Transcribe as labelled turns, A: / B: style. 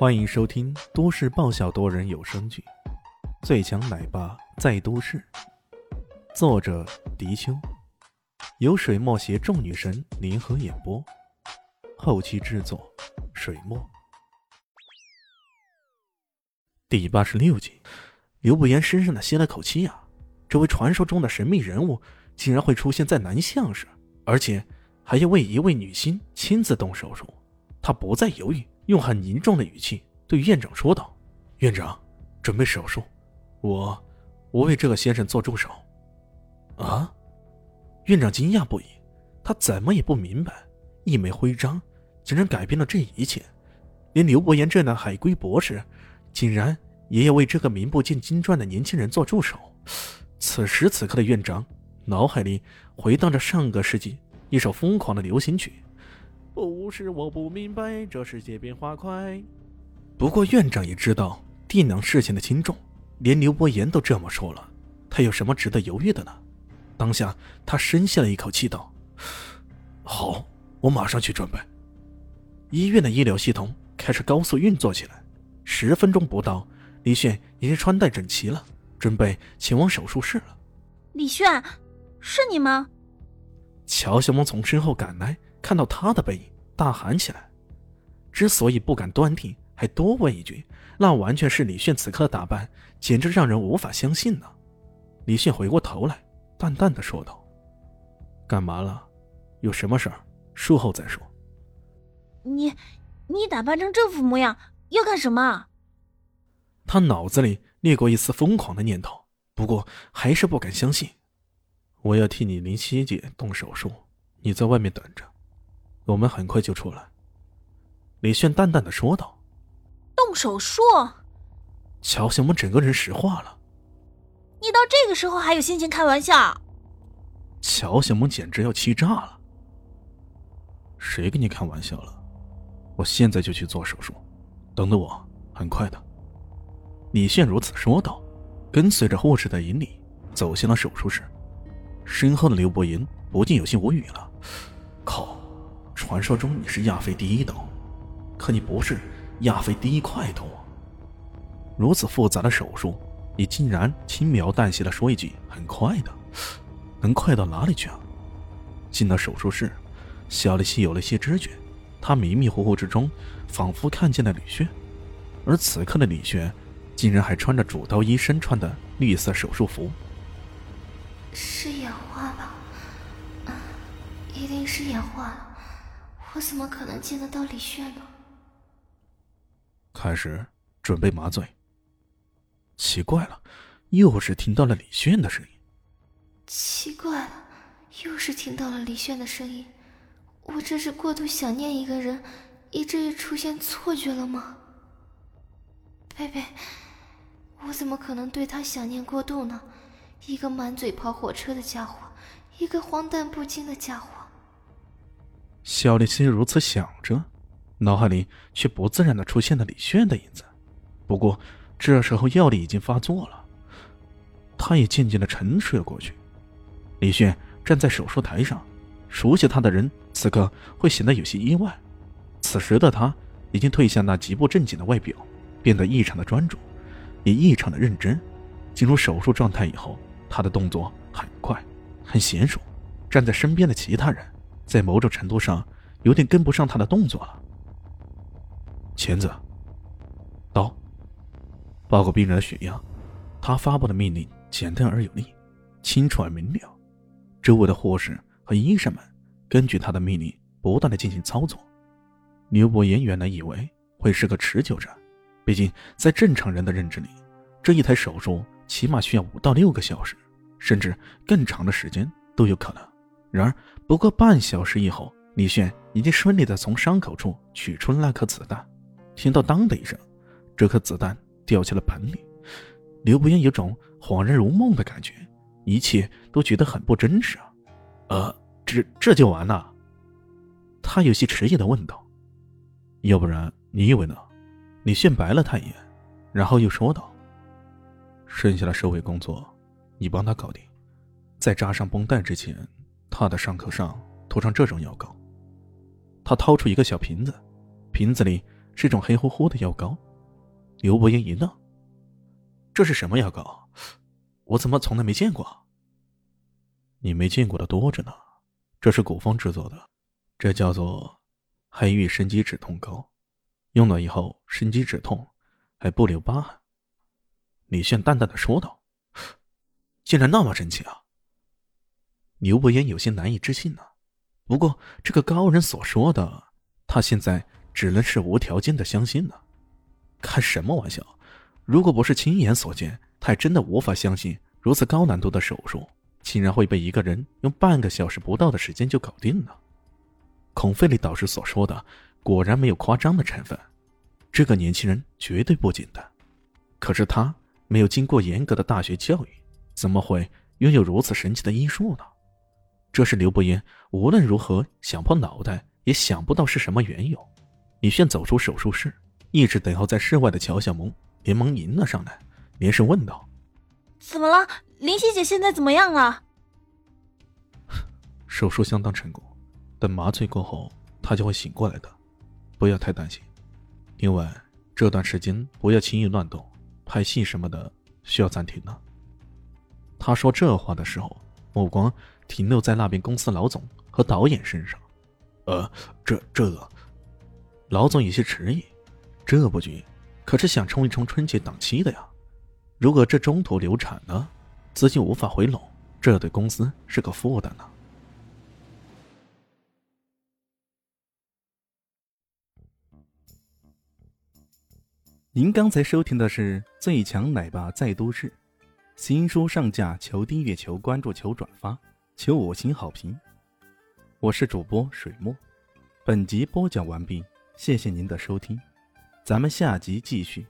A: 欢迎收听都市爆笑多人有声剧《最强奶爸在都市》，作者：迪秋，由水墨携众女神联合演播，后期制作：水墨。第八十六集，刘不言深深的吸了口气啊！这位传说中的神秘人物竟然会出现在南巷市，而且还要为一位女星亲自动手术，他不再犹豫。用很凝重的语气对院长说道：“院长，准备手术，我，我为这个先生做助手。”啊！院长惊讶不已，他怎么也不明白，一枚徽章竟然改变了这一切，连刘伯言这样的海归博士，竟然也要为这个名不见经传的年轻人做助手。此时此刻的院长脑海里回荡着上个世纪一首疯狂的流行曲。不是我不明白，这世界变化快。不过院长也知道地囊事情的轻重，连刘伯言都这么说了，他有什么值得犹豫的呢？当下他深吸了一口气，道：“好，我马上去准备。”医院的医疗系统开始高速运作起来。十分钟不到，李炫已经穿戴整齐了，准备前往手术室了。
B: 李炫，是你吗？
A: 乔小萌从身后赶来。看到他的背影，大喊起来。之所以不敢断定，还多问一句，那完全是李炫此刻的打扮，简直让人无法相信呢。李炫回过头来，淡淡的说道：“干嘛了？有什么事儿？术后再说。”
B: 你，你打扮成这副模样要干什么？
A: 他脑子里掠过一丝疯狂的念头，不过还是不敢相信。我要替你林希姐动手术，你在外面等着。我们很快就出来。”李炫淡淡的说道。
B: “动手术？”
A: 乔小萌整个人石化了。
B: “你到这个时候还有心情开玩笑？”
A: 乔小萌简直要气炸了。“谁跟你开玩笑了？我现在就去做手术，等等我，很快的。”李炫如此说道，跟随着护士的引领走向了手术室。身后的刘伯言不禁有些无语了。传说中你是亚非第一刀，可你不是亚非第一快刀。如此复杂的手术，你竟然轻描淡写的说一句“很快的”，能快到哪里去啊？进了手术室，小丽西有了些知觉，她迷迷糊糊之中，仿佛看见了李轩，而此刻的李轩，竟然还穿着主刀医生穿的绿色手术服。
C: 是眼花吧？一定是眼花了。我怎么可能见得到李炫呢？
A: 开始准备麻醉。奇怪了，又是听到了李炫的声音。
C: 奇怪了，又是听到了李炫的声音。我这是过度想念一个人，以至于出现错觉了吗？贝贝，我怎么可能对他想念过度呢？一个满嘴跑火车的家伙，一个荒诞不经的家伙。
A: 肖立新如此想着，脑海里却不自然的出现了李炫的影子。不过这时候药力已经发作了，他也渐渐的沉睡了过去。李炫站在手术台上，熟悉他的人此刻会显得有些意外。此时的他已经褪下那极不正经的外表，变得异常的专注，也异常的认真。进入手术状态以后，他的动作很快，很娴熟。站在身边的其他人。在某种程度上，有点跟不上他的动作了。钳子，刀，报告病人的血压。他发布的命令简单而有力，清楚而明了。周围的护士和医生们根据他的命令不断的进行操作。刘伯言原来以为会是个持久战，毕竟在正常人的认知里，这一台手术起码需要五到六个小时，甚至更长的时间都有可能。然而，不过半小时以后，李炫已经顺利的从伤口处取出了那颗子弹。听到“当”的一声，这颗子弹掉进了盆里。刘不言有种恍然如梦的感觉，一切都觉得很不真实啊！呃，这这就完了？他有些迟疑的问道。要不然你以为呢？李炫白了他一眼，然后又说道：“剩下的收尾工作，你帮他搞定，在扎上绷带之前。”他的伤口上涂上这种药膏。他掏出一个小瓶子，瓶子里是种黑乎乎的药膏。刘伯言一愣：“这是什么药膏？我怎么从来没见过？”“你没见过的多着呢，这是古风制作的，这叫做黑玉生肌止痛膏，用了以后生肌止痛，还不留疤痕。”李炫淡淡的说道：“竟然那么神奇啊！”刘伯言有些难以置信呢。不过这个高人所说的，他现在只能是无条件的相信了。开什么玩笑！如果不是亲眼所见，他还真的无法相信如此高难度的手术，竟然会被一个人用半个小时不到的时间就搞定了。孔费利导师所说的，果然没有夸张的成分。这个年轻人绝对不简单。可是他。没有经过严格的大学教育，怎么会拥有如此神奇的医术呢？这是刘伯言无论如何想破脑袋也想不到是什么缘由。李炫走出手术室，一直等候在室外的乔小萌连忙迎了上来，连声问道：“
B: 怎么了？林夕姐现在怎么样了？”
A: 手术相当成功，等麻醉过后，她就会醒过来的，不要太担心。另外，这段时间不要轻易乱动。拍戏什么的需要暂停了。他说这话的时候，目光停留在那边公司老总和导演身上。呃，这这个……老总有些迟疑。这部剧可是想冲一冲春节档期的呀，如果这中途流产了，资金无法回笼，这对公司是个负担呢。
D: 您刚才收听的是《最强奶爸在都市》，新书上架，求订阅，求关注，求转发，求五星好评。我是主播水墨，本集播讲完毕，谢谢您的收听，咱们下集继续。